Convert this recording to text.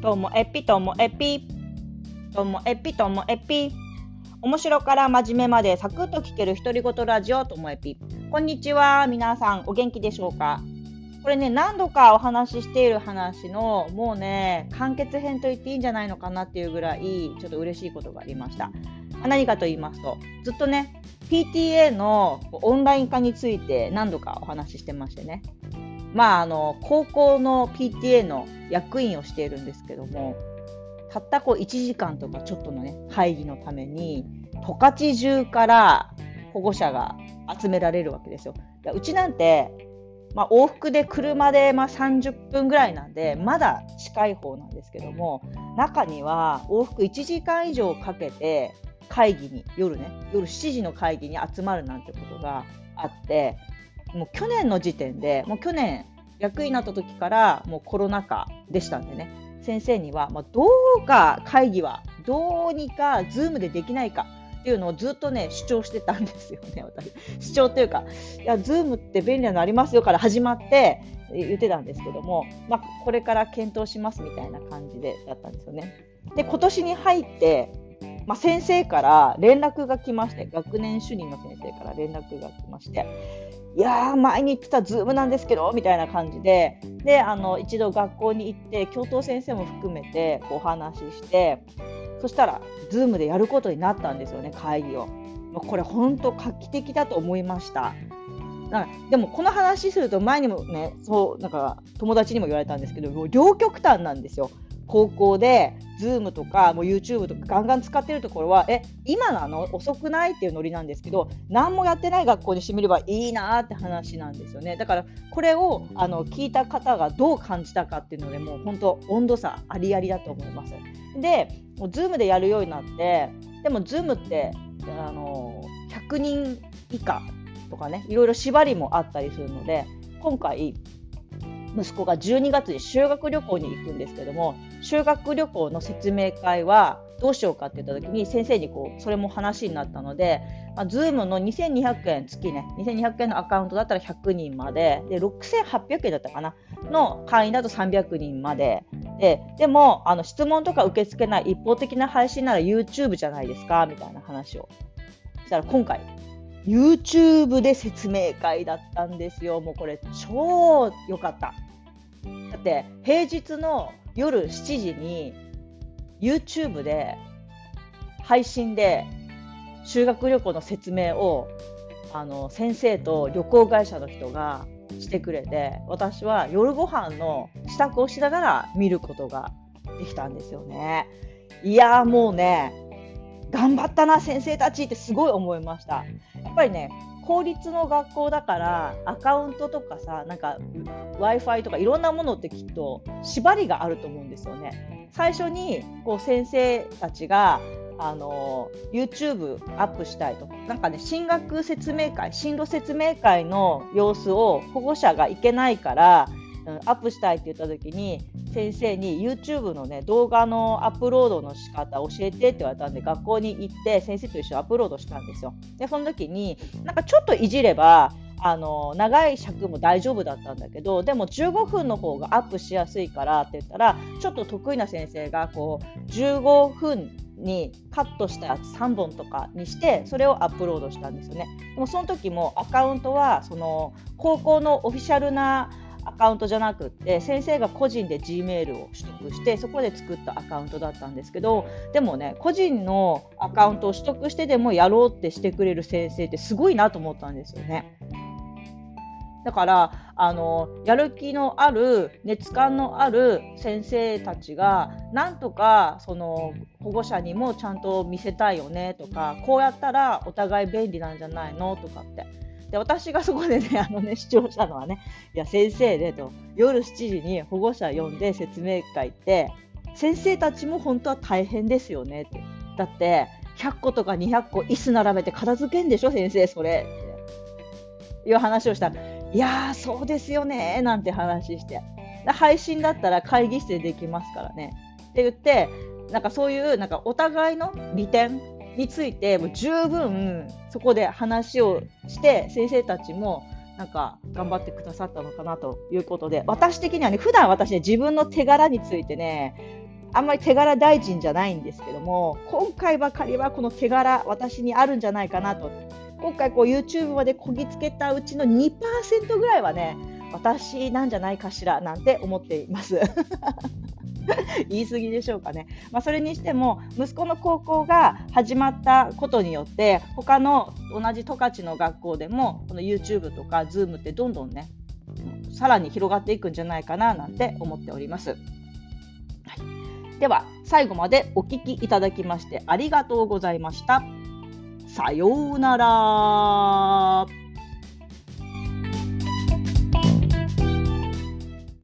ともえぴともえぴともえぴともえぴ面白から真面目までサクッと聞ける独り言ラジオともえぴこんにちは皆さんお元気でしょうか？これね何度かお話ししている話のもうね完結編と言っていいんじゃないのかなっていうぐらいちょっと嬉しいことがありました。何かと言いますとずっとね PTA のオンライン化について何度かお話ししてましてね。まああの高校の PTA の役員をしているんですけどもたったこう1時間とかちょっとのね会議のために十勝中から保護者が集められるわけですよ。うちなんて、まあ、往復で車でまあ30分ぐらいなんでまだ近い方なんですけども中には往復1時間以上かけて会議に夜ね夜7時の会議に集まるなんてことがあってもう去年の時点でもう去年役員になった時からもうコロナ禍でしたんでね先生には、まあ、どうか会議はどうにか Zoom でできないかっていうのをずっとね主張してたんですよね私主張というかいや Zoom って便利なのありますよから始まって言ってたんですけども、まあ、これから検討しますみたいな感じでだったんですよね。で今年に入ってまあ、先生から連絡が来まして学年主任の先生から連絡が来ましていやー前に言ってた Zoom なんですけどみたいな感じでであの一度学校に行って教頭先生も含めてお話ししてそしたら Zoom でやることになったんですよね会議を。これ本当画期的だと思いました。でもこの話すると前にもねそうなんか友達にも言われたんですけど両極端なんですよ。高校で Zoom とかもう YouTube とかガンガン使ってるところはえ今なの？遅くないっていうノリなんですけど何もやってない学校にしてみればいいなって話なんですよねだからこれをあの聞いた方がどう感じたかっていうのでもう本当温度差ありありだと思います。でもう Zoom でやるようになってでも Zoom ってあの100人以下とかねいろいろ縛りもあったりするので今回息子が12月に修学旅行に行くんですけども修学旅行の説明会はどうしようかって言った時に先生にこうそれも話になったので、まあ、Zoom の2200円月ね2200円のアカウントだったら100人までで6800円だったかなの会員だと300人まで。ででもあの質問とか受け付けない一方的な配信なら YouTube じゃないですかみたいな話をしたら今回 YouTube で説明会だったんですよ。もうこれ超良かった。だって平日の夜7時に YouTube で配信で修学旅行の説明をあの先生と旅行会社の人がしてくれて私は夜ご飯の支度をしながら見ることができたんですよね。いやもうね頑張ったな先生たちってすごい思いました。やっぱりね公立の学校だからアカウントとかさなんか w i f i とかいろんなものってきっと縛りがあると思うんですよね。最初にこう先生たちがあの YouTube アップしたいとなんかね進学説明会進路説明会の様子を保護者が行けないからアップしたいって言った時に先生に YouTube のね動画のアップロードの仕方教えてって言われたんで学校に行って先生と一緒にアップロードしたんですよ。でその時になんかちょっといじればあの長い尺も大丈夫だったんだけどでも15分の方がアップしやすいからって言ったらちょっと得意な先生がこう15分にカットしたやつ3本とかにしてそれをアップロードしたんですよね。でもその時もアカウントはその高校のオフィシャルなカウントじゃなくって先生が個人で G メールを取得してそこで作ったアカウントだったんですけどでもね個人のアカウントを取得してでもやろうってしてくれる先生ってすごいなと思ったんですよね。だからあのやる気のある熱感のある先生たちがなんとかその保護者にもちゃんと見せたいよねとかこうやったらお互い便利なんじゃないのとかってで私がそこでね あのね主張したのはねいや先生でと夜7時に保護者呼んで説明会って先生たちも本当は大変ですよねって。だって100個とか200個椅子並べて片付けんでしょ先生それって。いう話をした。らいやーそうですよねなんて話して。配信だったら会議室でできますからね。って言ってなんかそういうなんかお互いの利点についてもう十分そこで話をして先生たちもなんか頑張ってくださったのかなということで私的にはね普段私ね自分の手柄についてねあんまり手柄大臣じゃないんですけども、今回ばかりはこの手柄、私にあるんじゃないかなと。今回こう YouTube までこぎつけたうちの2%ぐらいはね、私なんじゃないかしらなんて思っています。言い過ぎでしょうかね。まあ、それにしても、息子の高校が始まったことによって、他の同じ十勝の学校でも、この YouTube とか Zoom ってどんどんね、さらに広がっていくんじゃないかななんて思っております。はい、では、最後までお聞きいただきましてありがとうございました。さようなら。